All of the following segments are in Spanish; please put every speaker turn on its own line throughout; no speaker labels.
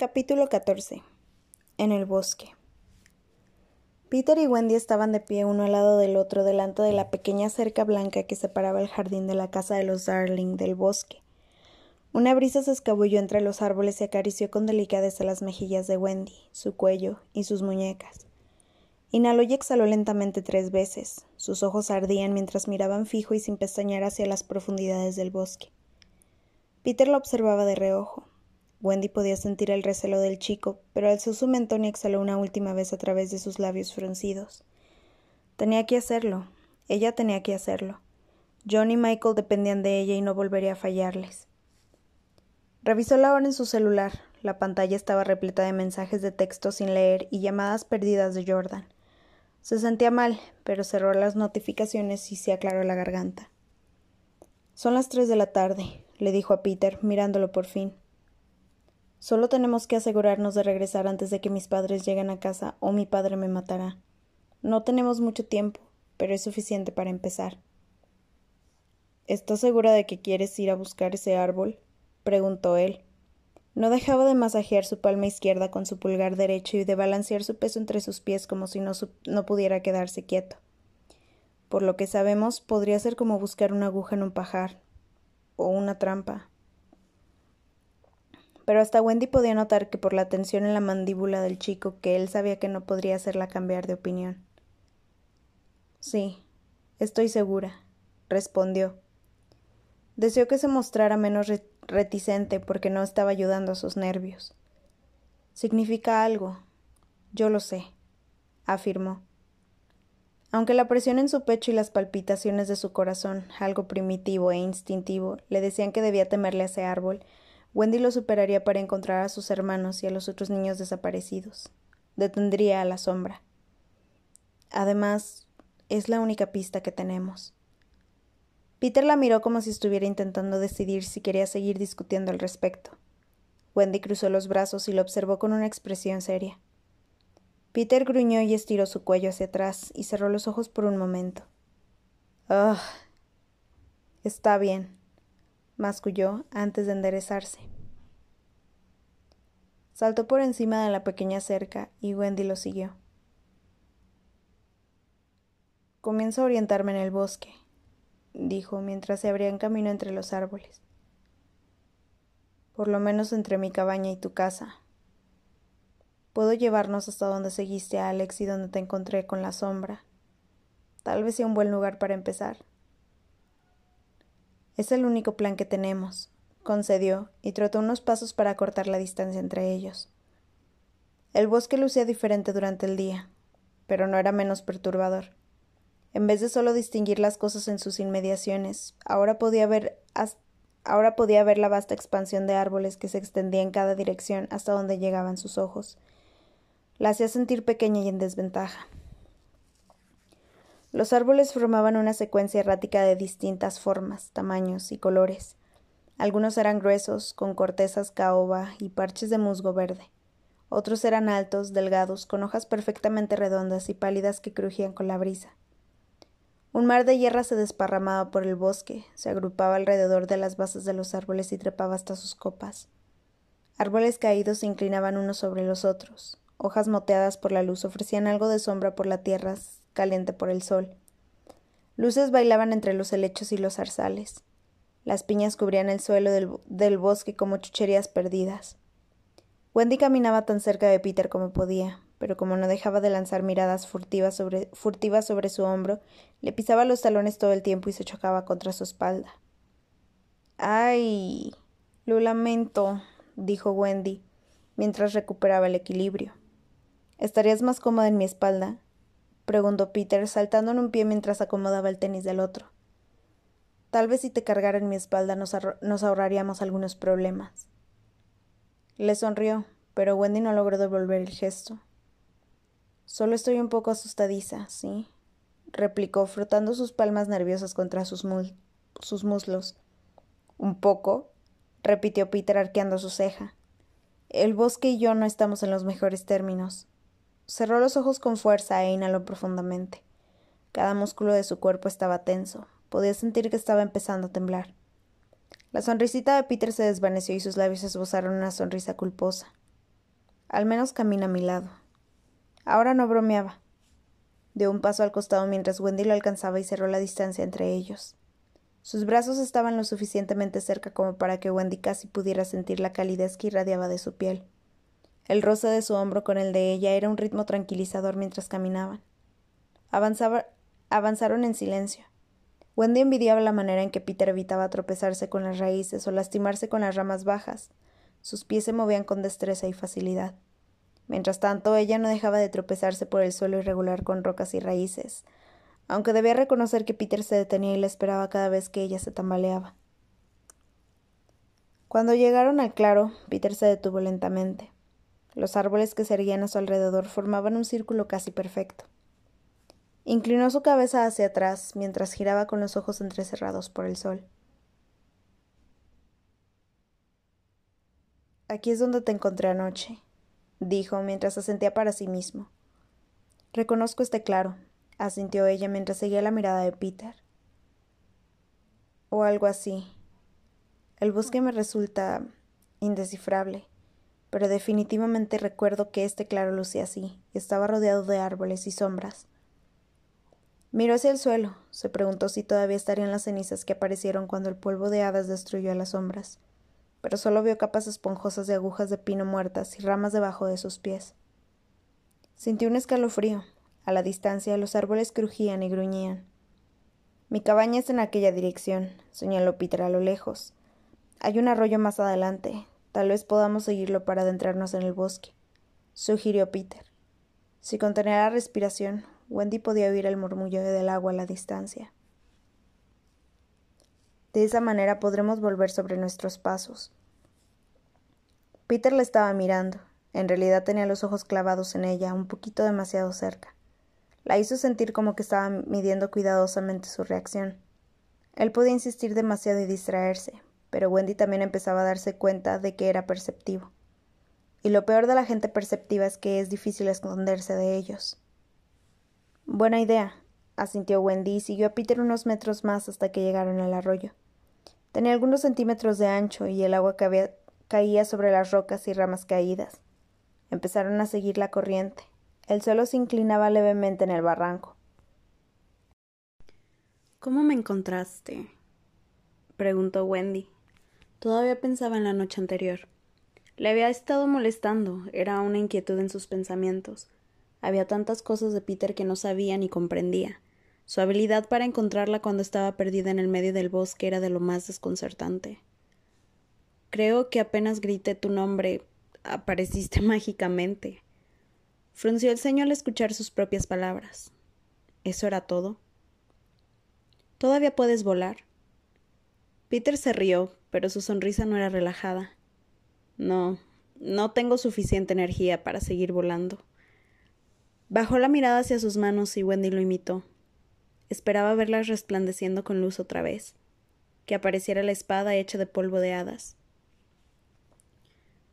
Capítulo 14. En el bosque. Peter y Wendy estaban de pie uno al lado del otro delante de la pequeña cerca blanca que separaba el jardín de la casa de los Darling del bosque. Una brisa se escabulló entre los árboles y acarició con delicadeza las mejillas de Wendy, su cuello y sus muñecas. Inhaló y exhaló lentamente tres veces. Sus ojos ardían mientras miraban fijo y sin pestañear hacia las profundidades del bosque. Peter lo observaba de reojo. Wendy podía sentir el recelo del chico, pero alzó su mentón y exhaló una última vez a través de sus labios fruncidos. Tenía que hacerlo. Ella tenía que hacerlo. John y Michael dependían de ella y no volvería a fallarles. Revisó la hora en su celular. La pantalla estaba repleta de mensajes de texto sin leer y llamadas perdidas de Jordan. Se sentía mal, pero cerró las notificaciones y se aclaró la garganta. Son las tres de la tarde, le dijo a Peter, mirándolo por fin. Solo tenemos que asegurarnos de regresar antes de que mis padres lleguen a casa o mi padre me matará. No tenemos mucho tiempo, pero es suficiente para empezar. ¿Estás segura de que quieres ir a buscar ese árbol? preguntó él. No dejaba de masajear su palma izquierda con su pulgar derecho y de balancear su peso entre sus pies como si no, no pudiera quedarse quieto. Por lo que sabemos, podría ser como buscar una aguja en un pajar o una trampa pero hasta Wendy podía notar que por la tensión en la mandíbula del chico que él sabía que no podría hacerla cambiar de opinión. Sí, estoy segura, respondió. Deseó que se mostrara menos reticente porque no estaba ayudando a sus nervios. Significa algo. Yo lo sé, afirmó. Aunque la presión en su pecho y las palpitaciones de su corazón, algo primitivo e instintivo, le decían que debía temerle a ese árbol, Wendy lo superaría para encontrar a sus hermanos y a los otros niños desaparecidos. Detendría a la sombra. Además, es la única pista que tenemos. Peter la miró como si estuviera intentando decidir si quería seguir discutiendo al respecto. Wendy cruzó los brazos y lo observó con una expresión seria. Peter gruñó y estiró su cuello hacia atrás y cerró los ojos por un momento. Ah. Está bien, masculló antes de enderezarse. Saltó por encima de la pequeña cerca y Wendy lo siguió. Comienzo a orientarme en el bosque, dijo mientras se abrían camino entre los árboles. Por lo menos entre mi cabaña y tu casa. Puedo llevarnos hasta donde seguiste a Alex y donde te encontré con la sombra. Tal vez sea un buen lugar para empezar. Es el único plan que tenemos, concedió, y trotó unos pasos para cortar la distancia entre ellos. El bosque lucía diferente durante el día, pero no era menos perturbador. En vez de solo distinguir las cosas en sus inmediaciones, ahora podía ver ahora podía ver la vasta expansión de árboles que se extendía en cada dirección hasta donde llegaban sus ojos. La hacía sentir pequeña y en desventaja. Los árboles formaban una secuencia errática de distintas formas, tamaños y colores. Algunos eran gruesos, con cortezas caoba y parches de musgo verde. Otros eran altos, delgados, con hojas perfectamente redondas y pálidas que crujían con la brisa. Un mar de hierra se desparramaba por el bosque, se agrupaba alrededor de las bases de los árboles y trepaba hasta sus copas. Árboles caídos se inclinaban unos sobre los otros. Hojas moteadas por la luz ofrecían algo de sombra por la tierra caliente por el sol. Luces bailaban entre los helechos y los zarzales. Las piñas cubrían el suelo del, bosque como chucherías perdidas. Wendy caminaba tan cerca de Peter como podía, pero como no dejaba de lanzar miradas furtivas sobre, furtivas sobre su hombro, le pisaba los talones todo el tiempo y se chocaba contra su espalda. Ay. Lo lamento, dijo Wendy, mientras recuperaba el equilibrio. ¿Estarías más cómoda en mi espalda? Preguntó Peter, saltando en un pie mientras acomodaba el tenis del otro. Tal vez si te cargara en mi espalda nos, nos ahorraríamos algunos problemas. Le sonrió, pero Wendy no logró devolver el gesto. Solo estoy un poco asustadiza, ¿sí? replicó, frotando sus palmas nerviosas contra sus, sus muslos. ¿Un poco? repitió Peter arqueando su ceja. El bosque y yo no estamos en los mejores términos. Cerró los ojos con fuerza e inhaló profundamente. Cada músculo de su cuerpo estaba tenso. Podía sentir que estaba empezando a temblar. La sonrisita de Peter se desvaneció y sus labios esbozaron una sonrisa culposa. Al menos camina a mi lado. Ahora no bromeaba. Dio un paso al costado mientras Wendy lo alcanzaba y cerró la distancia entre ellos. Sus brazos estaban lo suficientemente cerca como para que Wendy casi pudiera sentir la calidez que irradiaba de su piel. El roce de su hombro con el de ella era un ritmo tranquilizador mientras caminaban. avanzaron en silencio. Wendy envidiaba la manera en que Peter evitaba tropezarse con las raíces o lastimarse con las ramas bajas. Sus pies se movían con destreza y facilidad. Mientras tanto, ella no dejaba de tropezarse por el suelo irregular con rocas y raíces, aunque debía reconocer que Peter se detenía y la esperaba cada vez que ella se tambaleaba. Cuando llegaron al claro, Peter se detuvo lentamente. Los árboles que se erguían a su alrededor formaban un círculo casi perfecto. Inclinó su cabeza hacia atrás mientras giraba con los ojos entrecerrados por el sol. Aquí es donde te encontré anoche, dijo mientras asentía para sí mismo. Reconozco este claro, asintió ella mientras seguía la mirada de Peter. O algo así. El bosque me resulta indescifrable, pero definitivamente recuerdo que este claro lucía así, estaba rodeado de árboles y sombras. Miró hacia el suelo, se preguntó si todavía estarían las cenizas que aparecieron cuando el polvo de hadas destruyó a las sombras, pero solo vio capas esponjosas de agujas de pino muertas y ramas debajo de sus pies. Sintió un escalofrío, a la distancia los árboles crujían y gruñían. Mi cabaña es en aquella dirección, señaló Peter a lo lejos. Hay un arroyo más adelante. Tal vez podamos seguirlo para adentrarnos en el bosque, sugirió Peter. Si contenía la respiración, Wendy podía oír el murmullo del agua a la distancia. De esa manera podremos volver sobre nuestros pasos. Peter le estaba mirando. En realidad tenía los ojos clavados en ella, un poquito demasiado cerca. La hizo sentir como que estaba midiendo cuidadosamente su reacción. Él podía insistir demasiado y distraerse, pero Wendy también empezaba a darse cuenta de que era perceptivo. Y lo peor de la gente perceptiva es que es difícil esconderse de ellos. Buena idea, asintió Wendy y siguió a Peter unos metros más hasta que llegaron al arroyo. Tenía algunos centímetros de ancho y el agua caía sobre las rocas y ramas caídas. Empezaron a seguir la corriente. El suelo se inclinaba levemente en el barranco.
¿Cómo me encontraste? preguntó Wendy. Todavía pensaba en la noche anterior. Le había estado molestando, era una inquietud en sus pensamientos. Había tantas cosas de Peter que no sabía ni comprendía. Su habilidad para encontrarla cuando estaba perdida en el medio del bosque era de lo más desconcertante. Creo que apenas grité tu nombre, apareciste mágicamente. Frunció el ceño al escuchar sus propias palabras. ¿Eso era todo? Todavía puedes volar. Peter se rió, pero su sonrisa no era relajada. No, no tengo suficiente energía para seguir volando. Bajó la mirada hacia sus manos y Wendy lo imitó. Esperaba verlas resplandeciendo con luz otra vez, que apareciera la espada hecha de polvo de hadas.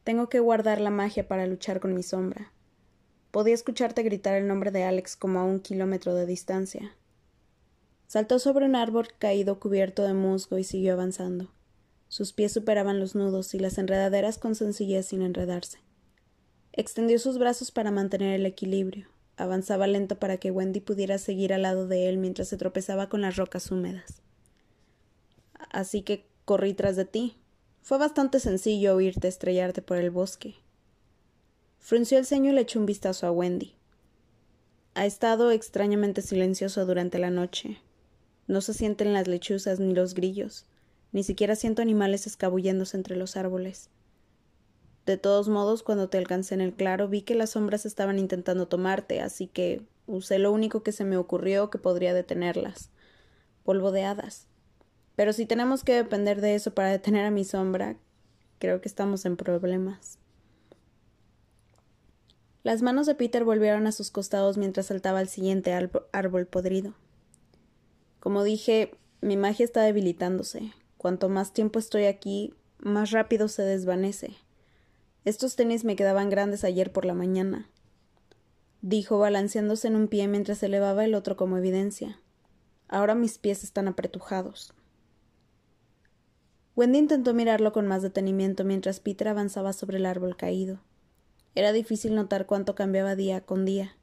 Tengo que guardar la magia para luchar con mi sombra. Podía escucharte gritar el nombre de Alex como a un kilómetro de distancia. Saltó sobre un árbol caído cubierto de musgo y siguió avanzando. Sus pies superaban los nudos y las enredaderas con sencillez sin enredarse. Extendió sus brazos para mantener el equilibrio. Avanzaba lento para que Wendy pudiera seguir al lado de él mientras se tropezaba con las rocas húmedas. Así que corrí tras de ti. Fue bastante sencillo oírte estrellarte por el bosque. Frunció el ceño y le echó un vistazo a Wendy. Ha estado extrañamente silencioso durante la noche. No se sienten las lechuzas ni los grillos, ni siquiera siento animales escabulléndose entre los árboles. De todos modos, cuando te alcancé en el claro, vi que las sombras estaban intentando tomarte, así que usé lo único que se me ocurrió que podría detenerlas. Polvo de hadas. Pero si tenemos que depender de eso para detener a mi sombra, creo que estamos en problemas. Las manos de Peter volvieron a sus costados mientras saltaba al siguiente árbol podrido. Como dije, mi magia está debilitándose. Cuanto más tiempo estoy aquí, más rápido se desvanece. Estos tenis me quedaban grandes ayer por la mañana, dijo balanceándose en un pie mientras elevaba el otro como evidencia. Ahora mis pies están apretujados. Wendy intentó mirarlo con más detenimiento mientras Peter avanzaba sobre el árbol caído. Era difícil notar cuánto cambiaba día con día.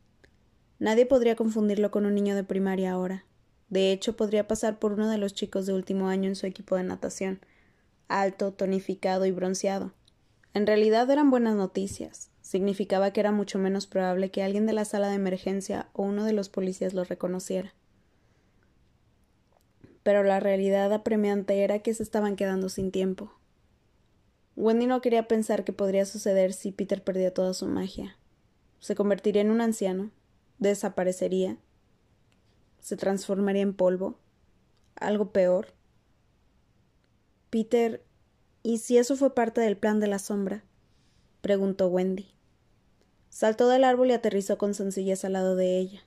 Nadie podría confundirlo con un niño de primaria ahora. De hecho, podría pasar por uno de los chicos de último año en su equipo de natación, alto, tonificado y bronceado. En realidad eran buenas noticias. Significaba que era mucho menos probable que alguien de la sala de emergencia o uno de los policías lo reconociera. Pero la realidad apremiante era que se estaban quedando sin tiempo. Wendy no quería pensar qué podría suceder si Peter perdía toda su magia. Se convertiría en un anciano, desaparecería, se transformaría en polvo, algo peor. Peter, ¿y si eso fue parte del plan de la sombra? preguntó Wendy. Saltó del árbol y aterrizó con sencillez al lado de ella.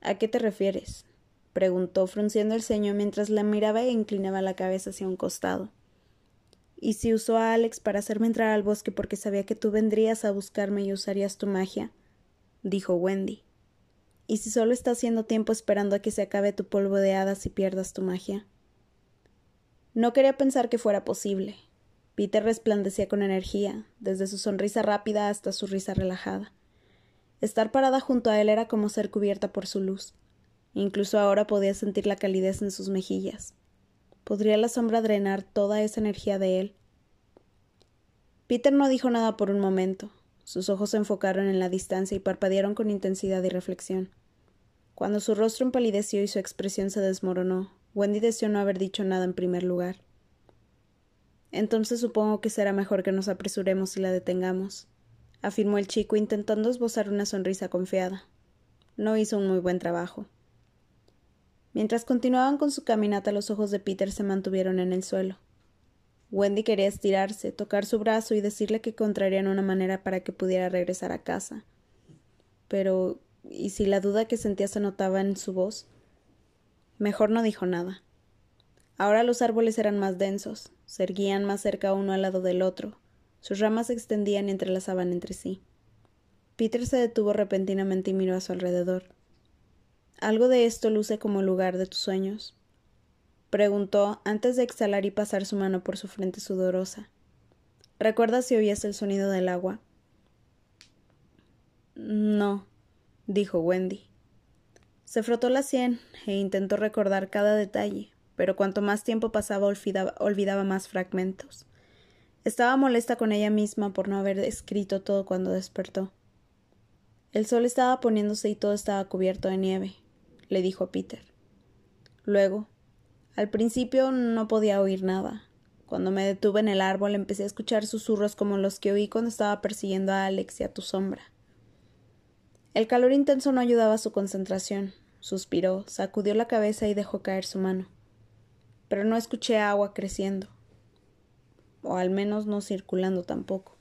¿A qué te refieres? preguntó, frunciendo el ceño mientras la miraba e inclinaba la cabeza hacia un costado. ¿Y si usó a Alex para hacerme entrar al bosque porque sabía que tú vendrías a buscarme y usarías tu magia? dijo Wendy. ¿Y si solo está haciendo tiempo esperando a que se acabe tu polvo de hadas y pierdas tu magia? No quería pensar que fuera posible. Peter resplandecía con energía, desde su sonrisa rápida hasta su risa relajada. Estar parada junto a él era como ser cubierta por su luz. Incluso ahora podía sentir la calidez en sus mejillas. ¿Podría la sombra drenar toda esa energía de él? Peter no dijo nada por un momento. Sus ojos se enfocaron en la distancia y parpadearon con intensidad y reflexión. Cuando su rostro empalideció y su expresión se desmoronó, Wendy deseó no haber dicho nada en primer lugar. Entonces supongo que será mejor que nos apresuremos y la detengamos, afirmó el chico intentando esbozar una sonrisa confiada. No hizo un muy buen trabajo. Mientras continuaban con su caminata, los ojos de Peter se mantuvieron en el suelo. Wendy quería estirarse, tocar su brazo y decirle que encontrarían una manera para que pudiera regresar a casa. Pero, ¿y si la duda que sentía se notaba en su voz? Mejor no dijo nada. Ahora los árboles eran más densos, se erguían más cerca uno al lado del otro, sus ramas se extendían y entrelazaban entre sí. Peter se detuvo repentinamente y miró a su alrededor. ¿Algo de esto luce como lugar de tus sueños? Preguntó antes de exhalar y pasar su mano por su frente sudorosa. ¿Recuerdas si oías el sonido del agua? No, dijo Wendy. Se frotó la sien e intentó recordar cada detalle, pero cuanto más tiempo pasaba olvidaba, olvidaba más fragmentos. Estaba molesta con ella misma por no haber escrito todo cuando despertó. El sol estaba poniéndose y todo estaba cubierto de nieve, le dijo a Peter. Luego, al principio no podía oír nada. Cuando me detuve en el árbol empecé a escuchar susurros como los que oí cuando estaba persiguiendo a Alex y a tu sombra. El calor intenso no ayudaba a su concentración. Suspiró, sacudió la cabeza y dejó caer su mano. Pero no escuché agua creciendo. O al menos no circulando tampoco.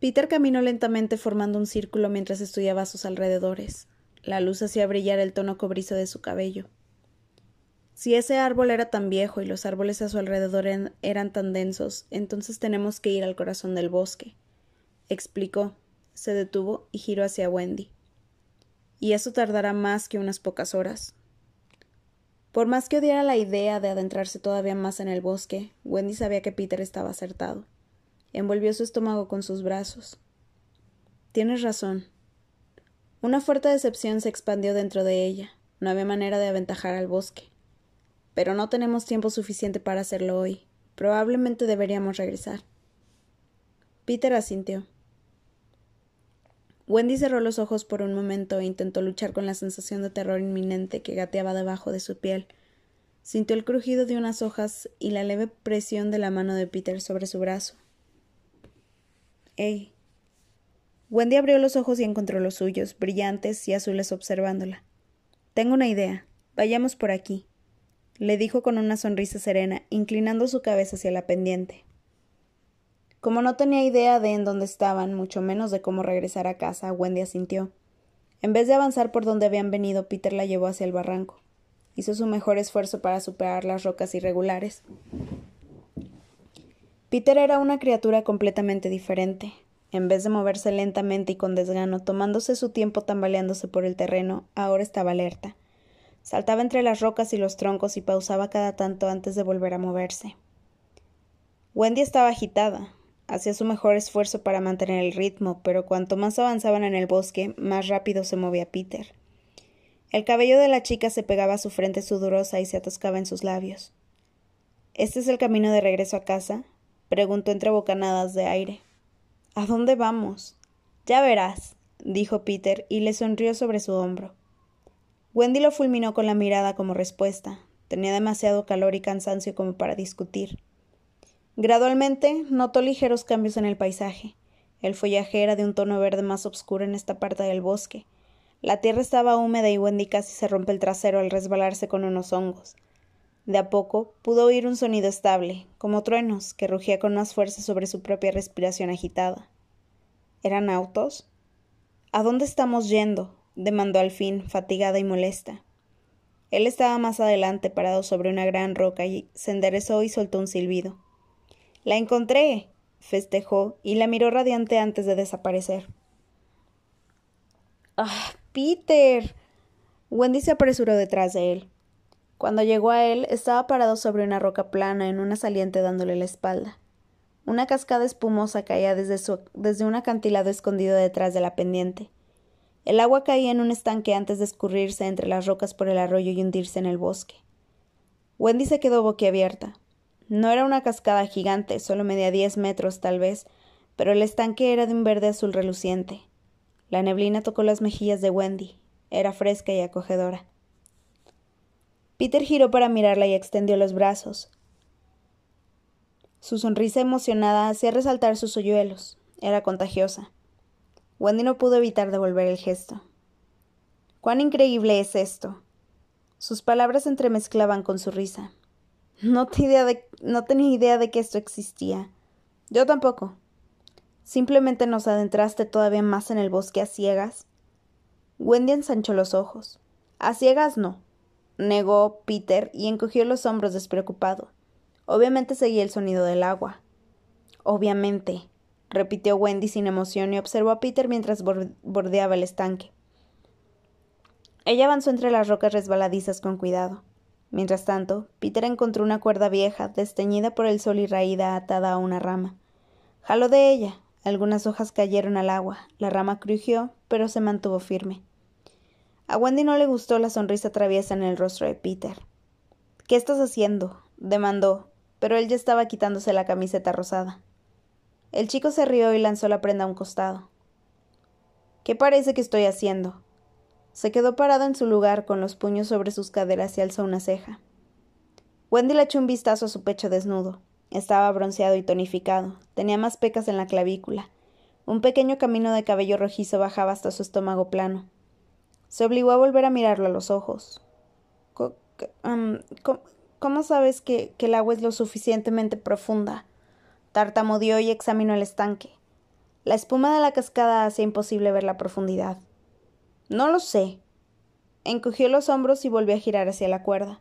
Peter caminó lentamente formando un círculo mientras estudiaba a sus alrededores. La luz hacía brillar el tono cobrizo de su cabello. Si ese árbol era tan viejo y los árboles a su alrededor eran tan densos, entonces tenemos que ir al corazón del bosque, explicó. Se detuvo y giró hacia Wendy. Y eso tardará más que unas pocas horas. Por más que odiara la idea de adentrarse todavía más en el bosque, Wendy sabía que Peter estaba acertado. Envolvió su estómago con sus brazos. Tienes razón, una fuerte decepción se expandió dentro de ella. No había manera de aventajar al bosque. Pero no tenemos tiempo suficiente para hacerlo hoy. Probablemente deberíamos regresar. Peter asintió. Wendy cerró los ojos por un momento e intentó luchar con la sensación de terror inminente que gateaba debajo de su piel. Sintió el crujido de unas hojas y la leve presión de la mano de Peter sobre su brazo. ¡Ey! Wendy abrió los ojos y encontró los suyos, brillantes y azules observándola. Tengo una idea. Vayamos por aquí, le dijo con una sonrisa serena, inclinando su cabeza hacia la pendiente. Como no tenía idea de en dónde estaban, mucho menos de cómo regresar a casa, Wendy asintió. En vez de avanzar por donde habían venido, Peter la llevó hacia el barranco. Hizo su mejor esfuerzo para superar las rocas irregulares. Peter era una criatura completamente diferente, en vez de moverse lentamente y con desgano, tomándose su tiempo tambaleándose por el terreno, ahora estaba alerta. Saltaba entre las rocas y los troncos y pausaba cada tanto antes de volver a moverse. Wendy estaba agitada.
Hacía su mejor esfuerzo para mantener el ritmo, pero cuanto más avanzaban en el bosque, más rápido se movía Peter. El cabello de la chica se pegaba a su frente sudorosa y se atascaba en sus labios. ¿Este es el camino de regreso a casa? preguntó entre bocanadas de aire. ¿A dónde vamos? Ya verás, dijo Peter y le sonrió sobre su hombro. Wendy lo fulminó con la mirada como respuesta. Tenía demasiado calor y cansancio como para discutir. Gradualmente notó ligeros cambios en el paisaje. El follaje era de un tono verde más oscuro en esta parte del bosque. La tierra estaba húmeda y Wendy casi se rompe el trasero al resbalarse con unos hongos. De a poco pudo oír un sonido estable, como truenos, que rugía con más fuerza sobre su propia respiración agitada. ¿Eran autos? ¿A dónde estamos yendo? Demandó al fin, fatigada y molesta. Él estaba más adelante, parado sobre una gran roca, y se enderezó y soltó un silbido. La encontré. festejó y la miró radiante antes de desaparecer. ¡Ah, Peter! Wendy se apresuró detrás de él. Cuando llegó a él, estaba parado sobre una roca plana en una saliente dándole la espalda. Una cascada espumosa caía desde, su, desde un acantilado escondido detrás de la pendiente. El agua caía en un estanque antes de escurrirse entre las rocas por el arroyo y hundirse en el bosque. Wendy se quedó boquiabierta. No era una cascada gigante, solo medía diez metros tal vez, pero el estanque era de un verde azul reluciente. La neblina tocó las mejillas de Wendy. Era fresca y acogedora. Peter giró para mirarla y extendió los brazos. Su sonrisa emocionada hacía resaltar sus hoyuelos. Era contagiosa. Wendy no pudo evitar devolver el gesto. Cuán increíble es esto. Sus palabras se entremezclaban con su risa. No, no tenía idea de que esto existía. Yo tampoco. Simplemente nos adentraste todavía más en el bosque a ciegas. Wendy ensanchó los ojos. A ciegas no, negó Peter y encogió los hombros despreocupado. Obviamente seguía el sonido del agua. Obviamente, repitió Wendy sin emoción y observó a Peter mientras bordeaba el estanque. Ella avanzó entre las rocas resbaladizas con cuidado. Mientras tanto, Peter encontró una cuerda vieja, desteñida por el sol y raída atada a una rama. Jaló de ella. Algunas hojas cayeron al agua. La rama crujió, pero se mantuvo firme. A Wendy no le gustó la sonrisa traviesa en el rostro de Peter. ¿Qué estás haciendo? demandó, pero él ya estaba quitándose la camiseta rosada. El chico se rió y lanzó la prenda a un costado. ¿Qué parece que estoy haciendo? Se quedó parado en su lugar con los puños sobre sus caderas y alzó una ceja. Wendy le echó un vistazo a su pecho desnudo. Estaba bronceado y tonificado. Tenía más pecas en la clavícula. Un pequeño camino de cabello rojizo bajaba hasta su estómago plano. Se obligó a volver a mirarlo a los ojos. ¿Cómo sabes que, el agua es lo suficientemente profunda? Tartamudeó y examinó el estanque. La espuma de la cascada hacía imposible ver la profundidad. No lo sé. Encogió los hombros y volvió a girar hacia la cuerda.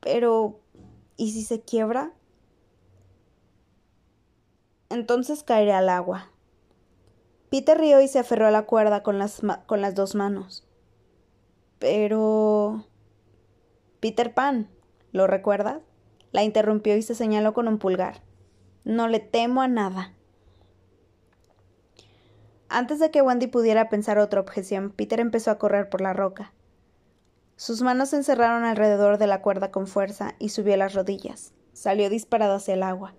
Pero. ¿Y si se quiebra? Entonces caeré al agua. Peter rió y se aferró a la cuerda con las, con las dos manos. Pero. Peter Pan, ¿lo recuerdas? La interrumpió y se señaló con un pulgar. No le temo a nada. Antes de que Wendy pudiera pensar otra objeción, Peter empezó a correr por la roca. Sus manos se encerraron alrededor de la cuerda con fuerza y subió las rodillas. Salió disparado hacia el agua.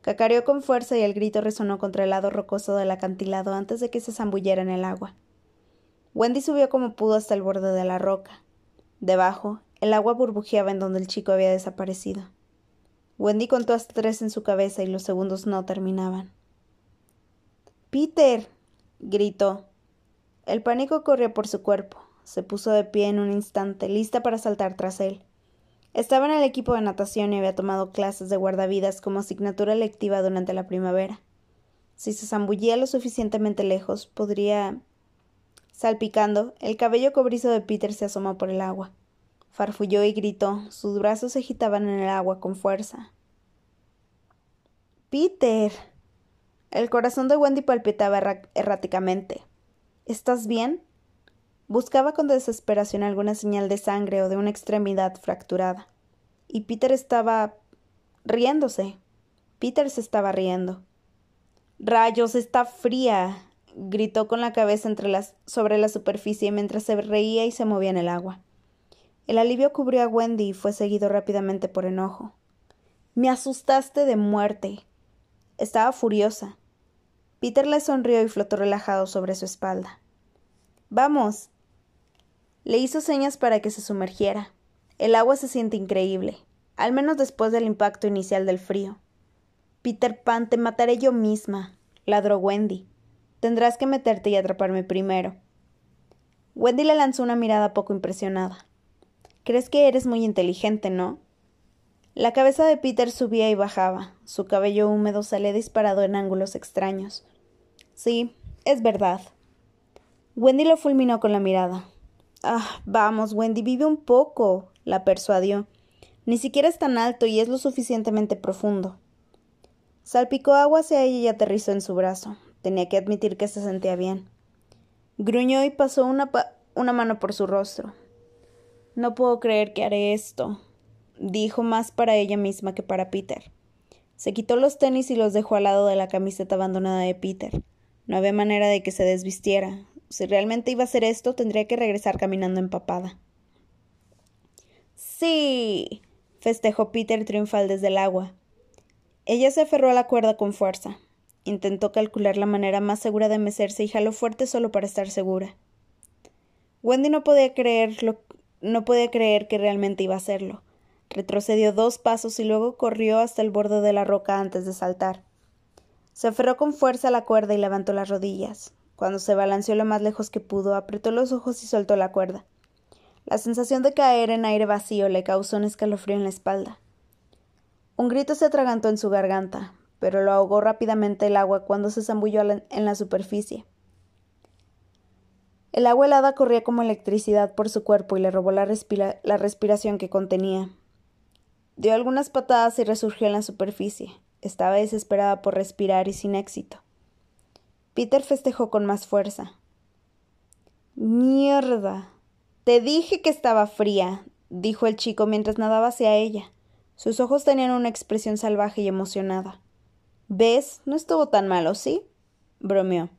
Cacareó con fuerza y el grito resonó contra el lado rocoso del acantilado antes de que se zambullera en el agua. Wendy subió como pudo hasta el borde de la roca. Debajo, el agua burbujeaba en donde el chico había desaparecido. Wendy contó hasta tres en su cabeza y los segundos no terminaban. Peter gritó. El pánico corrió por su cuerpo. Se puso de pie en un instante, lista para saltar tras él. Estaba en el equipo de natación y había tomado clases de guardavidas como asignatura lectiva durante la primavera. Si se zambullía lo suficientemente lejos, podría. Salpicando, el cabello cobrizo de Peter se asomó por el agua. Farfulló y gritó. Sus brazos se agitaban en el agua con fuerza. Peter. El corazón de Wendy palpitaba erráticamente. ¿Estás bien? Buscaba con desesperación alguna señal de sangre o de una extremidad fracturada. Y Peter estaba riéndose. Peter se estaba riendo. Rayos, está fría. gritó con la cabeza sobre la superficie mientras se reía y se movía en el agua. El alivio cubrió a Wendy y fue seguido rápidamente por enojo. Me asustaste de muerte. Estaba furiosa. Peter le sonrió y flotó relajado sobre su espalda. Vamos. Le hizo señas para que se sumergiera. El agua se siente increíble, al menos después del impacto inicial del frío. Peter Pan, te mataré yo misma, ladró Wendy. Tendrás que meterte y atraparme primero. Wendy le lanzó una mirada poco impresionada. Crees que eres muy inteligente, ¿no? La cabeza de Peter subía y bajaba. Su cabello húmedo salía disparado en ángulos extraños. Sí, es verdad. Wendy lo fulminó con la mirada. Ah, vamos, Wendy, vive un poco, la persuadió. Ni siquiera es tan alto y es lo suficientemente profundo. Salpicó agua hacia ella y aterrizó en su brazo. Tenía que admitir que se sentía bien. Gruñó y pasó una, una mano por su rostro. No puedo creer que haré esto, dijo más para ella misma que para Peter. Se quitó los tenis y los dejó al lado de la camiseta abandonada de Peter. No había manera de que se desvistiera. Si realmente iba a hacer esto, tendría que regresar caminando empapada. Sí. festejó Peter triunfal desde el agua. Ella se aferró a la cuerda con fuerza. Intentó calcular la manera más segura de mecerse y jaló fuerte solo para estar segura. Wendy no podía creerlo, no podía creer que realmente iba a hacerlo. Retrocedió dos pasos y luego corrió hasta el borde de la roca antes de saltar. Se aferró con fuerza a la cuerda y levantó las rodillas. Cuando se balanceó lo más lejos que pudo, apretó los ojos y soltó la cuerda. La sensación de caer en aire vacío le causó un escalofrío en la espalda. Un grito se atragantó en su garganta, pero lo ahogó rápidamente el agua cuando se zambulló en la superficie. El agua helada corría como electricidad por su cuerpo y le robó la respiración que contenía. Dio algunas patadas y resurgió en la superficie. Estaba desesperada por respirar y sin éxito. Peter festejó con más fuerza. Mierda. Te dije que estaba fría, dijo el chico mientras nadaba hacia ella. Sus ojos tenían una expresión salvaje y emocionada. ¿Ves? No estuvo tan malo, ¿sí? bromeó.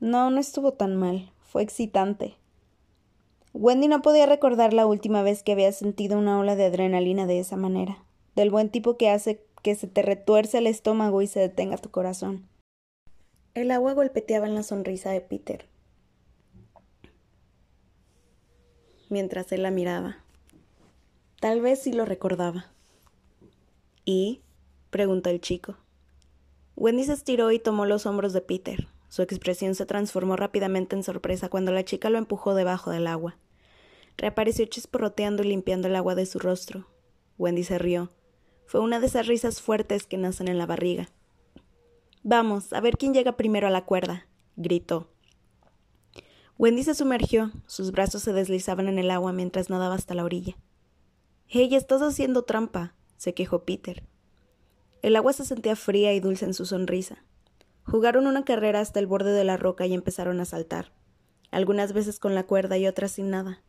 No, no estuvo tan mal. Fue excitante. Wendy no podía recordar la última vez que había sentido una ola de adrenalina de esa manera, del buen tipo que hace que se te retuerce el estómago y se detenga tu corazón. El agua golpeteaba en la sonrisa de Peter, mientras él la miraba. Tal vez sí lo recordaba. ¿Y? preguntó el chico. Wendy se estiró y tomó los hombros de Peter. Su expresión se transformó rápidamente en sorpresa cuando la chica lo empujó debajo del agua. Reapareció chisporroteando y limpiando el agua de su rostro. Wendy se rió. Fue una de esas risas fuertes que nacen en la barriga. Vamos, a ver quién llega primero a la cuerda, gritó. Wendy se sumergió, sus brazos se deslizaban en el agua mientras nadaba hasta la orilla. Hey, estás haciendo trampa, se quejó Peter. El agua se sentía fría y dulce en su sonrisa. Jugaron una carrera hasta el borde de la roca y empezaron a saltar, algunas veces con la cuerda y otras sin nada.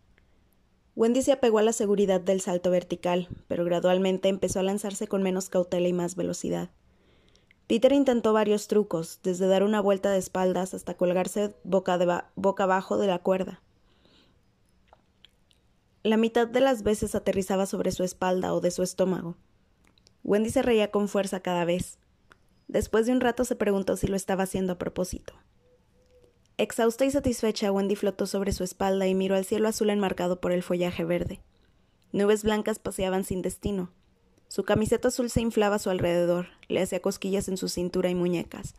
Wendy se apegó a la seguridad del salto vertical, pero gradualmente empezó a lanzarse con menos cautela y más velocidad. Peter intentó varios trucos, desde dar una vuelta de espaldas hasta colgarse boca, boca abajo de la cuerda. La mitad de las veces aterrizaba sobre su espalda o de su estómago. Wendy se reía con fuerza cada vez. Después de un rato se preguntó si lo estaba haciendo a propósito. Exhausta y satisfecha, Wendy flotó sobre su espalda y miró al cielo azul enmarcado por el follaje verde. Nubes blancas paseaban sin destino. Su camiseta azul se inflaba a su alrededor, le hacía cosquillas en su cintura y muñecas.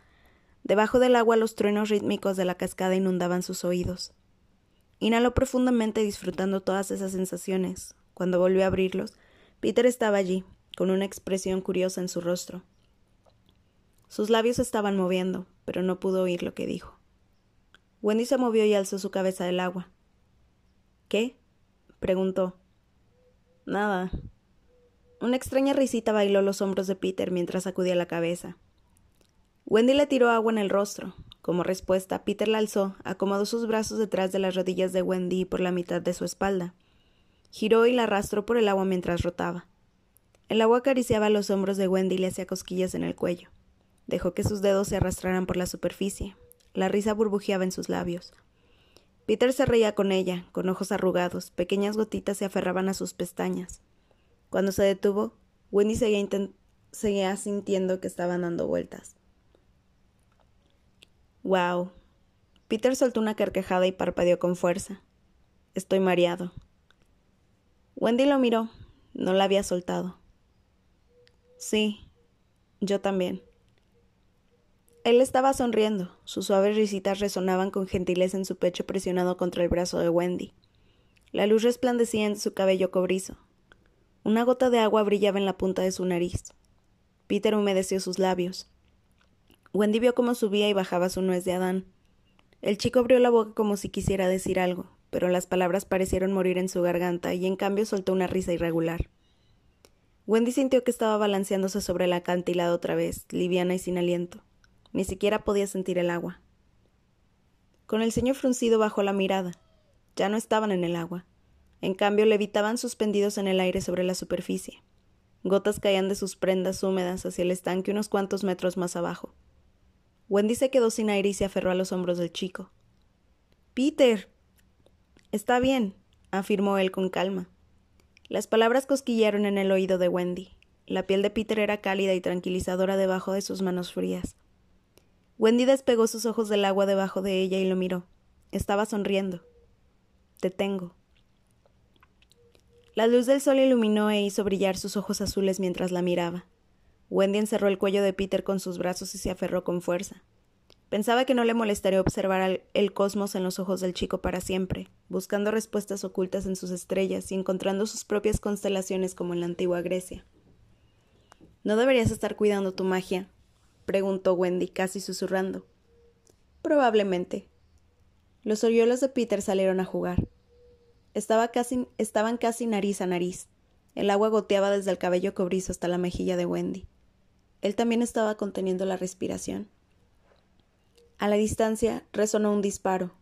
Debajo del agua los truenos rítmicos de la cascada inundaban sus oídos. Inhaló profundamente disfrutando todas esas sensaciones. Cuando volvió a abrirlos, Peter estaba allí, con una expresión curiosa en su rostro. Sus labios estaban moviendo, pero no pudo oír lo que dijo. Wendy se movió y alzó su cabeza del agua. ¿Qué? preguntó. Nada. Una extraña risita bailó los hombros de Peter mientras sacudía la cabeza. Wendy le tiró agua en el rostro. Como respuesta, Peter la alzó, acomodó sus brazos detrás de las rodillas de Wendy y por la mitad de su espalda. Giró y la arrastró por el agua mientras rotaba. El agua acariciaba los hombros de Wendy y le hacía cosquillas en el cuello.
Dejó que sus dedos se arrastraran por la superficie. La risa burbujeaba en sus labios. Peter se reía con ella, con ojos arrugados, pequeñas gotitas se aferraban a sus pestañas. Cuando se detuvo, Wendy seguía, seguía sintiendo que estaban dando vueltas. Wow. Peter soltó una carcajada y parpadeó con fuerza. Estoy mareado. Wendy lo miró. No la había soltado. Sí, yo también. Él estaba sonriendo. Sus suaves risitas resonaban con gentileza en su pecho presionado contra el brazo de Wendy. La luz resplandecía en su cabello cobrizo. Una gota de agua brillaba en la punta de su nariz. Peter humedeció sus labios. Wendy vio cómo subía y bajaba su nuez de Adán. El chico abrió la boca como si quisiera decir algo, pero las palabras parecieron morir en su garganta y en cambio soltó una risa irregular. Wendy sintió que estaba balanceándose sobre el acantilado otra vez, liviana y sin aliento. Ni siquiera podía sentir el agua. Con el ceño fruncido bajó la mirada. Ya no estaban en el agua. En cambio, levitaban suspendidos en el aire sobre la superficie. Gotas caían de sus prendas húmedas hacia el estanque unos cuantos metros más abajo. Wendy se quedó sin aire y se aferró a los hombros del chico. Peter. Está bien, afirmó él con calma. Las palabras cosquillearon en el oído de Wendy. La piel de Peter era cálida y tranquilizadora debajo de sus manos frías. Wendy despegó sus ojos del agua debajo de ella y lo miró. Estaba sonriendo. Te tengo. La luz del sol iluminó e hizo brillar sus ojos azules mientras la miraba. Wendy encerró el cuello de Peter con sus brazos y se aferró con fuerza. Pensaba que no le molestaría observar el cosmos en los ojos del chico para siempre, buscando respuestas ocultas en sus estrellas y encontrando sus propias constelaciones como en la antigua Grecia. ¿No deberías estar cuidando tu magia? Preguntó Wendy casi susurrando. Probablemente. Los oriolos de Peter salieron a jugar. Estaba casi, estaban casi nariz a nariz. El agua goteaba desde el cabello cobrizo hasta la mejilla de Wendy. Él también estaba conteniendo la respiración. A la distancia resonó un disparo.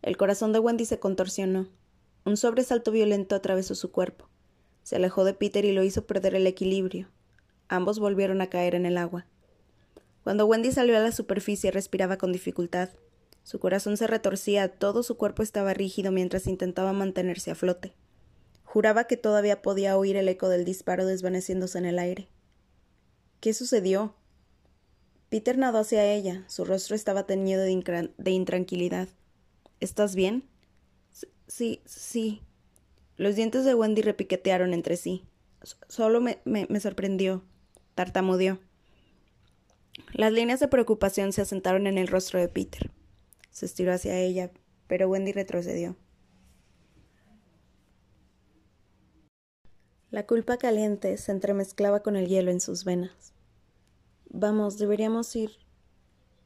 El corazón de Wendy se contorsionó. Un sobresalto violento atravesó su cuerpo. Se alejó de Peter y lo hizo perder el equilibrio. Ambos volvieron a caer en el agua. Cuando Wendy salió a la superficie respiraba con dificultad. Su corazón se retorcía, todo su cuerpo estaba rígido mientras intentaba mantenerse a flote. Juraba que todavía podía oír el eco del disparo desvaneciéndose en el aire. ¿Qué sucedió? Peter nadó hacia ella. Su rostro estaba teñido de, intranquilidad. ¿Estás bien? Sí, sí. Los dientes de Wendy repiquetearon entre sí. Solo me, me, me sorprendió. Tartamudeó. Las líneas de preocupación se asentaron en el rostro de Peter. Se estiró hacia ella, pero Wendy retrocedió. La culpa caliente se entremezclaba con el hielo en sus venas. Vamos, deberíamos ir.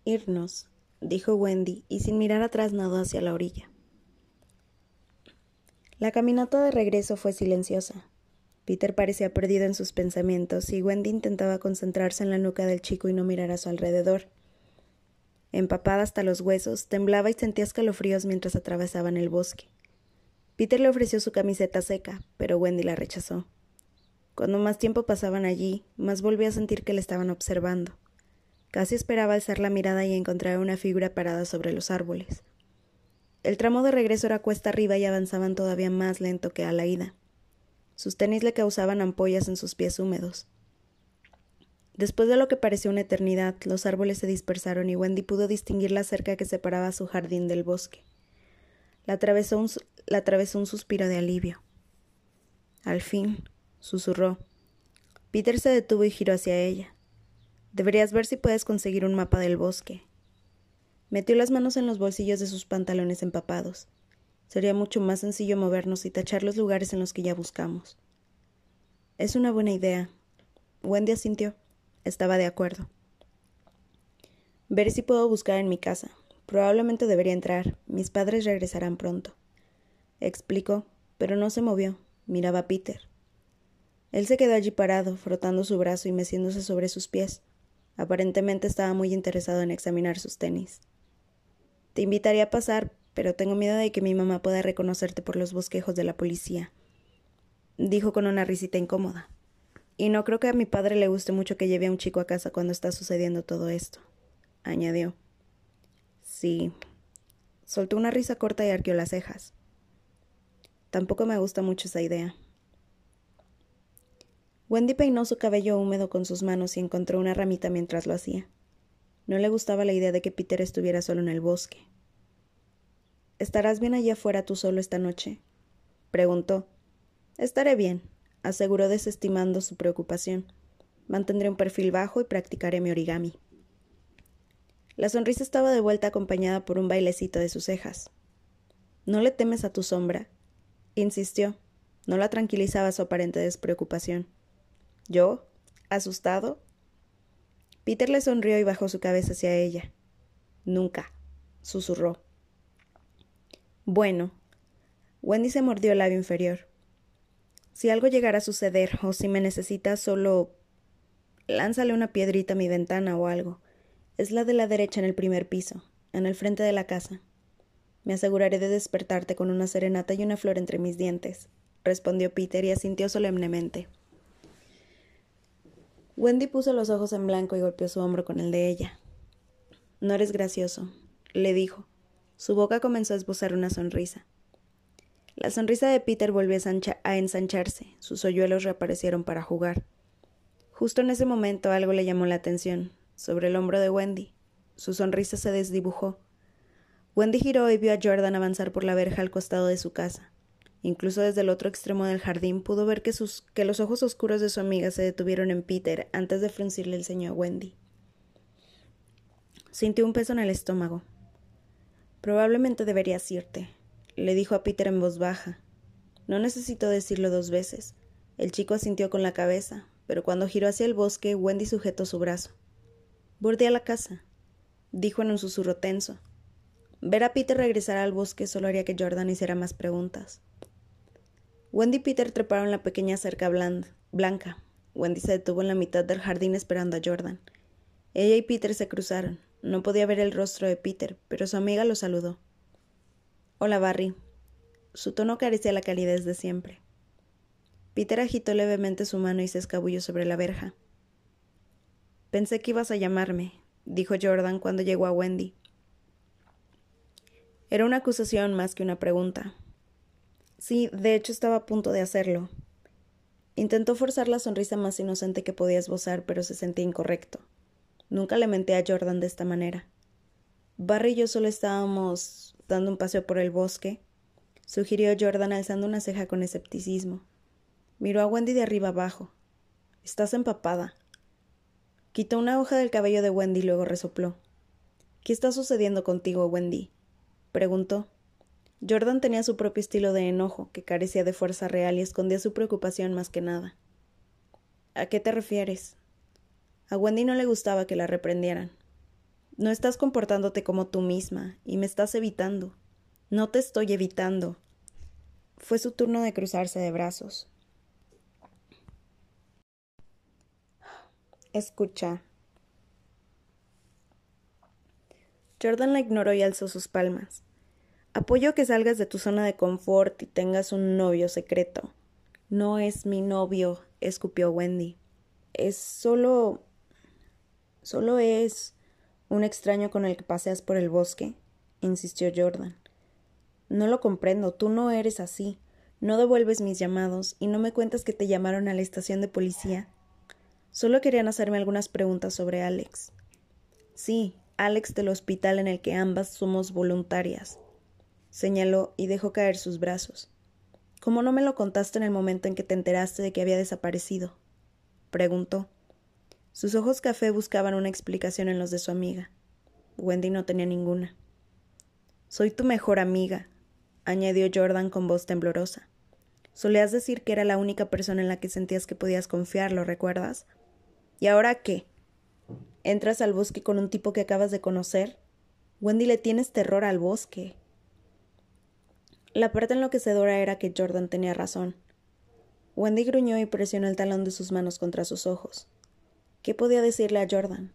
irnos, dijo Wendy, y sin mirar atrás nadó hacia la orilla. La caminata de regreso fue silenciosa. Peter parecía perdido en sus pensamientos y Wendy intentaba concentrarse en la nuca del chico y no mirar a su alrededor. Empapada hasta los huesos, temblaba y sentía escalofríos mientras atravesaban el bosque. Peter le ofreció su camiseta seca, pero Wendy la rechazó. Cuando más tiempo pasaban allí, más volvió a sentir que le estaban observando. Casi esperaba alzar la mirada y encontrar una figura parada sobre los árboles. El tramo de regreso era cuesta arriba y avanzaban todavía más lento que a la ida. Sus tenis le causaban ampollas en sus pies húmedos. Después de lo que pareció una eternidad, los árboles se dispersaron y Wendy pudo distinguir la cerca que separaba su jardín del bosque. La atravesó un, la atravesó un suspiro de alivio. Al fin, susurró. Peter se detuvo y giró hacia ella. Deberías ver si puedes conseguir un mapa del bosque. Metió las manos en los bolsillos de sus pantalones empapados. Sería mucho más sencillo movernos y tachar los lugares en los que ya buscamos. Es una buena idea. Wendy asintió. Estaba de acuerdo. Veré si puedo buscar en mi casa. Probablemente debería entrar. Mis padres regresarán pronto. Explicó, pero no se movió. Miraba a Peter. Él se quedó allí parado, frotando su brazo y meciéndose sobre sus pies. Aparentemente estaba muy interesado en examinar sus tenis. Te invitaría a pasar, pero tengo miedo de que mi mamá pueda reconocerte por los bosquejos de la policía, dijo con una risita incómoda.
Y no creo que a mi padre le guste mucho que lleve a un chico a casa cuando está sucediendo todo esto, añadió. Sí. Soltó una risa corta y arqueó las cejas. Tampoco me gusta mucho esa idea. Wendy peinó su cabello húmedo con sus manos y encontró una ramita mientras lo hacía. No le gustaba la idea de que Peter estuviera solo en el bosque. ¿Estarás bien allá afuera tú solo esta noche? preguntó. Estaré bien, aseguró desestimando su preocupación. Mantendré un perfil bajo y practicaré mi origami. La sonrisa estaba de vuelta acompañada por un bailecito de sus cejas. ¿No le temes a tu sombra? insistió. No la tranquilizaba su aparente despreocupación. ¿Yo? ¿Asustado? Peter le sonrió y bajó su cabeza hacia ella. Nunca, susurró. Bueno. Wendy se mordió el labio inferior. Si algo llegara a suceder o si me necesitas, solo lánzale una piedrita a mi ventana o algo. Es la de la derecha en el primer piso, en el frente de la casa. Me aseguraré de despertarte con una serenata y una flor entre mis dientes, respondió Peter y asintió solemnemente. Wendy puso los ojos en blanco y golpeó su hombro con el de ella. No eres gracioso, le dijo. Su boca comenzó a esbozar una sonrisa. La sonrisa de Peter volvió a ensancharse, sus hoyuelos reaparecieron para jugar. Justo en ese momento algo le llamó la atención, sobre el hombro de Wendy. Su sonrisa se desdibujó. Wendy giró y vio a Jordan avanzar por la verja al costado de su casa. Incluso desde el otro extremo del jardín pudo ver que, sus, que los ojos oscuros de su amiga se detuvieron en Peter antes de fruncirle el ceño a Wendy. Sintió un peso en el estómago. Probablemente deberías irte, le dijo a Peter en voz baja. No necesito decirlo dos veces. El chico asintió con la cabeza, pero cuando giró hacia el bosque, Wendy sujetó su brazo. a la casa, dijo en un susurro tenso. Ver a Peter regresar al bosque solo haría que Jordan hiciera más preguntas. Wendy y Peter treparon la pequeña cerca blanca. Wendy se detuvo en la mitad del jardín esperando a Jordan. Ella y Peter se cruzaron. No podía ver el rostro de Peter, pero su amiga lo saludó. Hola, Barry. Su tono carecía la calidez de siempre. Peter agitó levemente su mano y se escabulló sobre la verja. Pensé que ibas a llamarme, dijo Jordan cuando llegó a Wendy. Era una acusación más que una pregunta. Sí, de hecho estaba a punto de hacerlo. Intentó forzar la sonrisa más inocente que podía esbozar, pero se sentía incorrecto. Nunca le menté a Jordan de esta manera. Barry y yo solo estábamos dando un paseo por el bosque, sugirió Jordan alzando una ceja con escepticismo. Miró a Wendy de arriba abajo. Estás empapada. Quitó una hoja del cabello de Wendy y luego resopló. ¿Qué está sucediendo contigo, Wendy? preguntó. Jordan tenía su propio estilo de enojo, que carecía de fuerza real y escondía su preocupación más que nada. ¿A qué te refieres? A Wendy no le gustaba que la reprendieran. No estás comportándote como tú misma y me estás evitando. No te estoy evitando. Fue su turno de cruzarse de brazos. Escucha. Jordan la ignoró y alzó sus palmas. Apoyo que salgas de tu zona de confort y tengas un novio secreto. No es mi novio, escupió Wendy. Es solo. Solo es un extraño con el que paseas por el bosque, insistió Jordan. No lo comprendo, tú no eres así. No devuelves mis llamados y no me cuentas que te llamaron a la estación de policía. Solo querían hacerme algunas preguntas sobre Alex. Sí, Alex del hospital en el que ambas somos voluntarias, señaló y dejó caer sus brazos. ¿Cómo no me lo contaste en el momento en que te enteraste de que había desaparecido? preguntó. Sus ojos café buscaban una explicación en los de su amiga. Wendy no tenía ninguna. Soy tu mejor amiga, añadió Jordan con voz temblorosa. Solías decir que era la única persona en la que sentías que podías confiar, ¿lo recuerdas? ¿Y ahora qué? ¿Entras al bosque con un tipo que acabas de conocer? Wendy le tienes terror al bosque. La parte enloquecedora era que Jordan tenía razón. Wendy gruñó y presionó el talón de sus manos contra sus ojos. ¿Qué podía decirle a Jordan?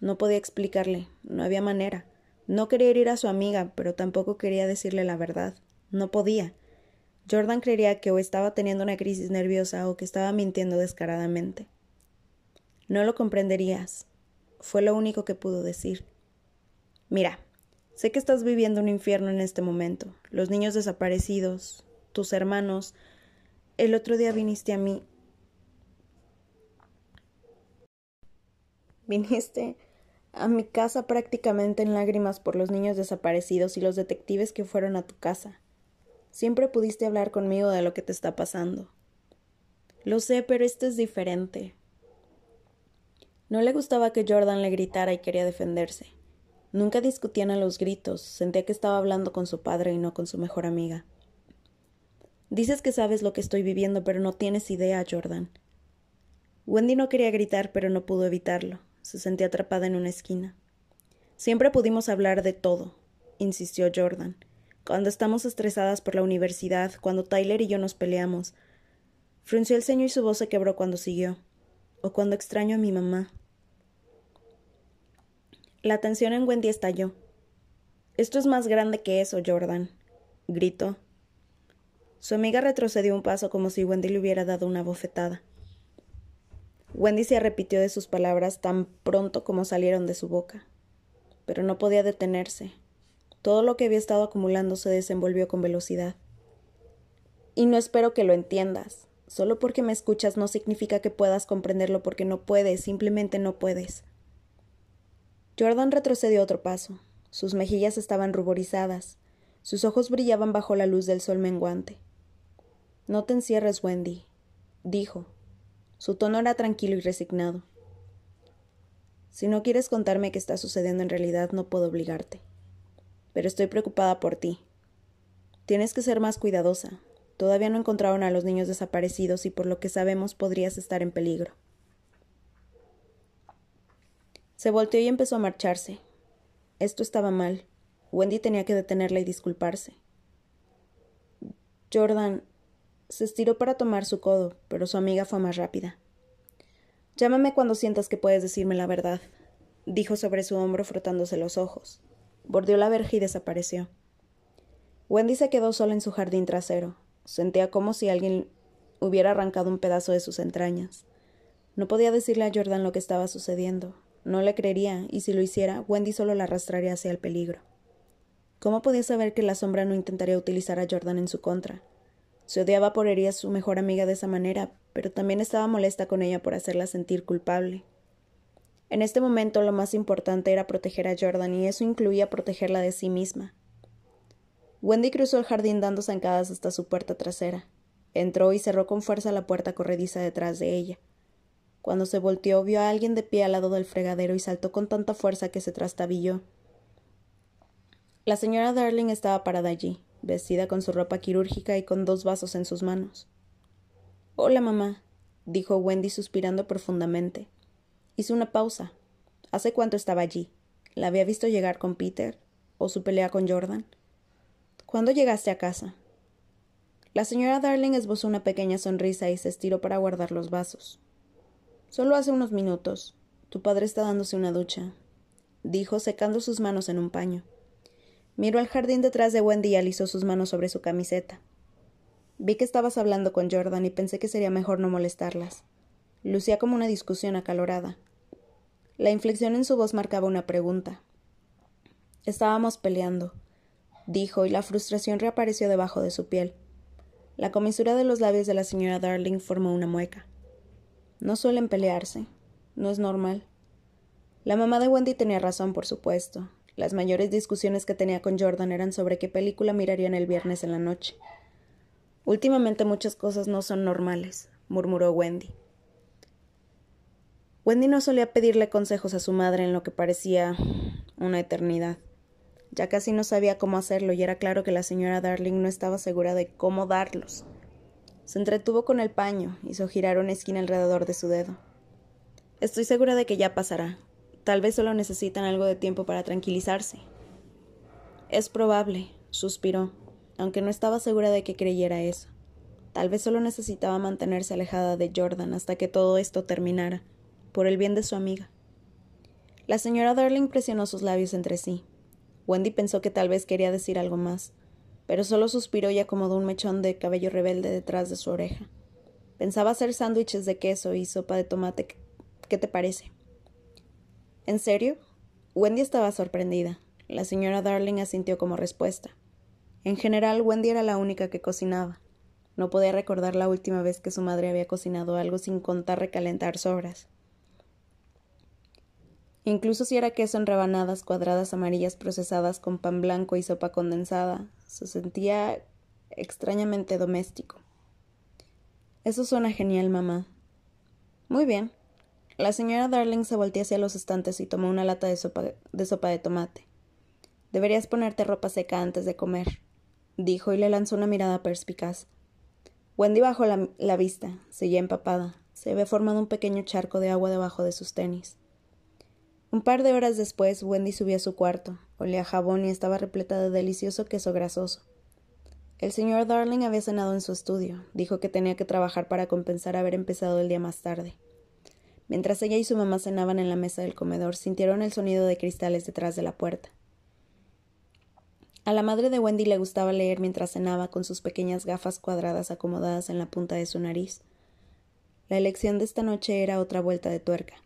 No podía explicarle, no había manera. No quería herir a su amiga, pero tampoco quería decirle la verdad. No podía. Jordan creería que o estaba teniendo una crisis nerviosa o que estaba mintiendo descaradamente. No lo comprenderías. Fue lo único que pudo decir. Mira, sé que estás viviendo un infierno en este momento. Los niños desaparecidos, tus hermanos. El otro día viniste a mí. Viniste a mi casa prácticamente en lágrimas por los niños desaparecidos y los detectives que fueron a tu casa. Siempre pudiste hablar conmigo de lo que te está pasando. Lo sé, pero esto es diferente. No le gustaba que Jordan le gritara y quería defenderse. Nunca discutían a los gritos, sentía que estaba hablando con su padre y no con su mejor amiga. Dices que sabes lo que estoy viviendo, pero no tienes idea, Jordan. Wendy no quería gritar, pero no pudo evitarlo. Se sentía atrapada en una esquina. Siempre pudimos hablar de todo, insistió Jordan. Cuando estamos estresadas por la universidad, cuando Tyler y yo nos peleamos. Frunció el ceño y su voz se quebró cuando siguió. O cuando extraño a mi mamá. La tensión en Wendy estalló. Esto es más grande que eso, Jordan, gritó. Su amiga retrocedió un paso como si Wendy le hubiera dado una bofetada. Wendy se arrepitió de sus palabras tan pronto como salieron de su boca, pero no podía detenerse. Todo lo que había estado acumulando se desenvolvió con velocidad. Y no espero que lo entiendas. Solo porque me escuchas no significa que puedas comprenderlo porque no puedes, simplemente no puedes. Jordan retrocedió otro paso. Sus mejillas estaban ruborizadas. Sus ojos brillaban bajo la luz del sol menguante. No te encierres, Wendy, dijo, su tono era tranquilo y resignado. Si no quieres contarme qué está sucediendo en realidad, no puedo obligarte. Pero estoy preocupada por ti. Tienes que ser más cuidadosa. Todavía no encontraron a los niños desaparecidos y por lo que sabemos podrías estar en peligro. Se volteó y empezó a marcharse. Esto estaba mal. Wendy tenía que detenerla y disculparse. Jordan, se estiró para tomar su codo, pero su amiga fue más rápida. Llámame cuando sientas que puedes decirme la verdad, dijo sobre su hombro frotándose los ojos. Bordeó la verja y desapareció. Wendy se quedó sola en su jardín trasero. Sentía como si alguien hubiera arrancado un pedazo de sus entrañas. No podía decirle a Jordan lo que estaba sucediendo. No le creería, y si lo hiciera, Wendy solo la arrastraría hacia el peligro. ¿Cómo podía saber que la sombra no intentaría utilizar a Jordan en su contra? Se odiaba por herir a su mejor amiga de esa manera, pero también estaba molesta con ella por hacerla sentir culpable. En este momento lo más importante era proteger a Jordan y eso incluía protegerla de sí misma. Wendy cruzó el jardín dando zancadas hasta su puerta trasera. Entró y cerró con fuerza la puerta corrediza detrás de ella. Cuando se volteó vio a alguien de pie al lado del fregadero y saltó con tanta fuerza que se trastabilló. La señora Darling estaba parada allí, vestida con su ropa quirúrgica y con dos vasos en sus manos. Hola, mamá, dijo Wendy suspirando profundamente. Hizo una pausa. ¿Hace cuánto estaba allí? ¿La había visto llegar con Peter? ¿O su pelea con Jordan? ¿Cuándo llegaste a casa? La señora Darling esbozó una pequeña sonrisa y se estiró para guardar los vasos. Solo hace unos minutos. Tu padre está dándose una ducha, dijo secando sus manos en un paño. Miró al jardín detrás de Wendy y alisó sus manos sobre su camiseta. Vi que estabas hablando con Jordan y pensé que sería mejor no molestarlas. Lucía como una discusión acalorada. La inflexión en su voz marcaba una pregunta. Estábamos peleando, dijo, y la frustración reapareció debajo de su piel. La comisura de los labios de la señora Darling formó una mueca. No suelen pelearse. No es normal. La mamá de Wendy tenía razón, por supuesto. Las mayores discusiones que tenía con Jordan eran sobre qué película mirarían el viernes en la noche. Últimamente muchas cosas no son normales, murmuró Wendy. Wendy no solía pedirle consejos a su madre en lo que parecía una eternidad. Ya casi no sabía cómo hacerlo y era claro que la señora Darling no estaba segura de cómo darlos. Se entretuvo con el paño, hizo girar una esquina alrededor de su dedo. Estoy segura de que ya pasará, Tal vez solo necesitan algo de tiempo para tranquilizarse. Es probable, suspiró, aunque no estaba segura de que creyera eso. Tal vez solo necesitaba mantenerse alejada de Jordan hasta que todo esto terminara, por el bien de su amiga. La señora Darling presionó sus labios entre sí. Wendy pensó que tal vez quería decir algo más,
pero solo suspiró y acomodó un mechón de cabello rebelde detrás de su oreja. Pensaba hacer sándwiches de queso y sopa de tomate. ¿Qué te parece? ¿En serio? Wendy estaba sorprendida. La señora Darling asintió como respuesta. En general, Wendy era la única que cocinaba. No podía recordar la última vez que su madre había cocinado algo sin contar recalentar sobras. Incluso si era queso en rebanadas cuadradas amarillas procesadas con pan blanco y sopa condensada, se sentía extrañamente doméstico. Eso suena genial, mamá. Muy bien. La señora Darling se volteó hacia los estantes y tomó una lata de sopa de, tomate. Deberías ponerte ropa seca antes de comer, dijo y le lanzó una mirada perspicaz. Wendy bajó la, vista, seguía empapada. Se había formado un pequeño charco de agua debajo de sus tenis. Un par de horas después, Wendy subió a su cuarto. Olía jabón y estaba repleta de delicioso queso grasoso. El señor Darling había cenado en su estudio. Dijo que tenía que trabajar para compensar haber empezado el día más tarde. Mientras ella y su mamá cenaban en la mesa del comedor, sintieron el sonido de cristales detrás de la puerta. A la madre de Wendy le gustaba leer mientras cenaba con sus pequeñas gafas cuadradas acomodadas en la punta de su nariz. La elección de esta noche era otra vuelta de tuerca.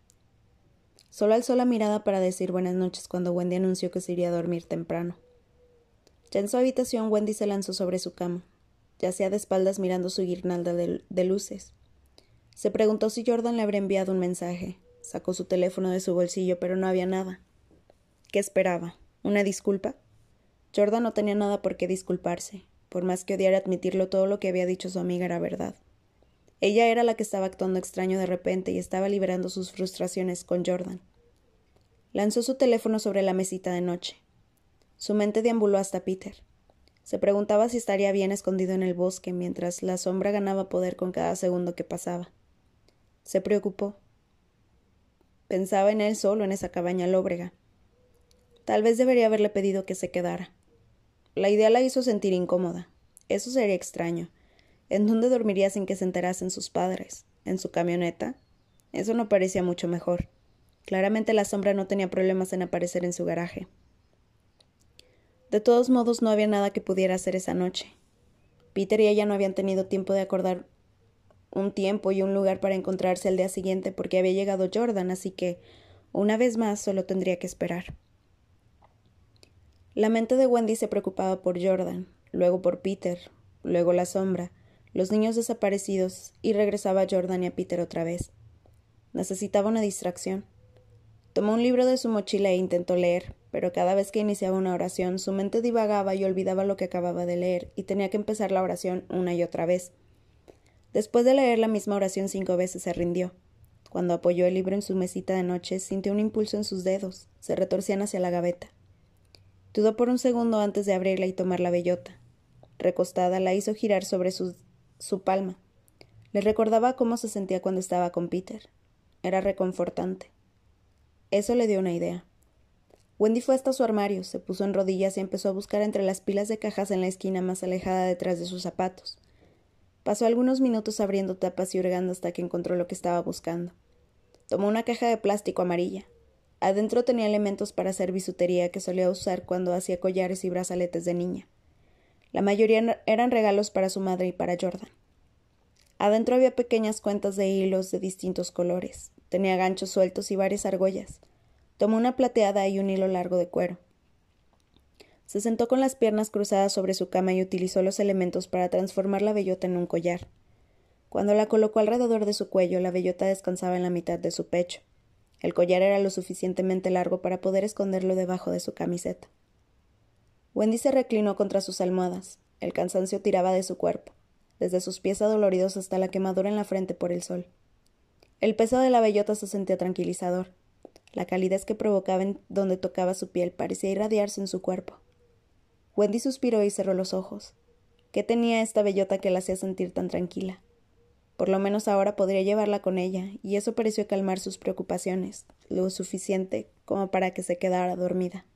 Solo alzó la mirada para decir buenas noches cuando Wendy anunció que se iría a dormir temprano. Ya en su habitación, Wendy se lanzó sobre su cama. Yacía de espaldas mirando su guirnalda de, de luces. Se preguntó si Jordan le habría enviado un mensaje. Sacó su teléfono de su bolsillo, pero no había nada. ¿Qué esperaba? ¿Una disculpa? Jordan no tenía nada por qué disculparse. Por más que odiara admitirlo, todo lo que había dicho su amiga era verdad. Ella era la que estaba actuando extraño de repente y estaba liberando sus frustraciones con Jordan. Lanzó su teléfono sobre la mesita de noche. Su mente deambuló hasta Peter. Se preguntaba si estaría bien escondido en el bosque mientras la sombra ganaba poder con cada segundo que pasaba. Se preocupó. Pensaba en él solo en esa cabaña lóbrega. Tal vez debería haberle pedido que se quedara. La idea la hizo sentir incómoda. Eso sería extraño. ¿En dónde dormiría sin que se enterasen sus padres? ¿En su camioneta? Eso no parecía mucho mejor. Claramente la sombra no tenía problemas en aparecer en su garaje. De todos modos, no había nada que pudiera hacer esa noche. Peter y ella no habían tenido tiempo de acordar un tiempo y un lugar para encontrarse al día siguiente porque había llegado Jordan, así que, una vez más, solo tendría que esperar. La mente de Wendy se preocupaba por Jordan, luego por Peter, luego la sombra, los niños desaparecidos, y regresaba a Jordan y a Peter otra vez. Necesitaba una distracción. Tomó un libro de su mochila e intentó leer, pero cada vez que iniciaba una oración su mente divagaba y olvidaba lo que acababa de leer, y tenía que empezar la oración una y otra vez. Después de leer la misma oración cinco veces se rindió. Cuando apoyó el libro en su mesita de noche, sintió un impulso en sus dedos, se retorcían hacia la gaveta. Dudó por un segundo antes de abrirla y tomar la bellota. Recostada, la hizo girar sobre su, su palma. Le recordaba cómo se sentía cuando estaba con Peter. Era reconfortante. Eso le dio una idea. Wendy fue hasta su armario, se puso en rodillas y empezó a buscar entre las pilas de cajas en la esquina más alejada detrás de sus zapatos. Pasó algunos minutos abriendo tapas y hurgando hasta que encontró lo que estaba buscando. Tomó una caja de plástico amarilla. Adentro tenía elementos para hacer bisutería que solía usar cuando hacía collares y brazaletes de niña. La mayoría eran regalos para su madre y para Jordan. Adentro había pequeñas cuentas de hilos de distintos colores. Tenía ganchos sueltos y varias argollas. Tomó una plateada y un hilo largo de cuero. Se sentó con las piernas cruzadas sobre su cama y utilizó los elementos para transformar la bellota en un collar. Cuando la colocó alrededor de su cuello, la bellota descansaba en la mitad de su pecho. El collar era lo suficientemente largo para poder esconderlo debajo de su camiseta. Wendy se reclinó contra sus almohadas. El cansancio tiraba de su cuerpo, desde sus pies adoloridos hasta la quemadura en la frente por el sol. El peso de la bellota se sentía tranquilizador. La calidez que provocaba en donde tocaba su piel parecía irradiarse en su cuerpo. Wendy suspiró y cerró los ojos. ¿Qué tenía esta bellota que la hacía sentir tan tranquila? Por lo menos ahora podría llevarla con ella, y eso pareció calmar sus preocupaciones, lo suficiente como para que se quedara dormida.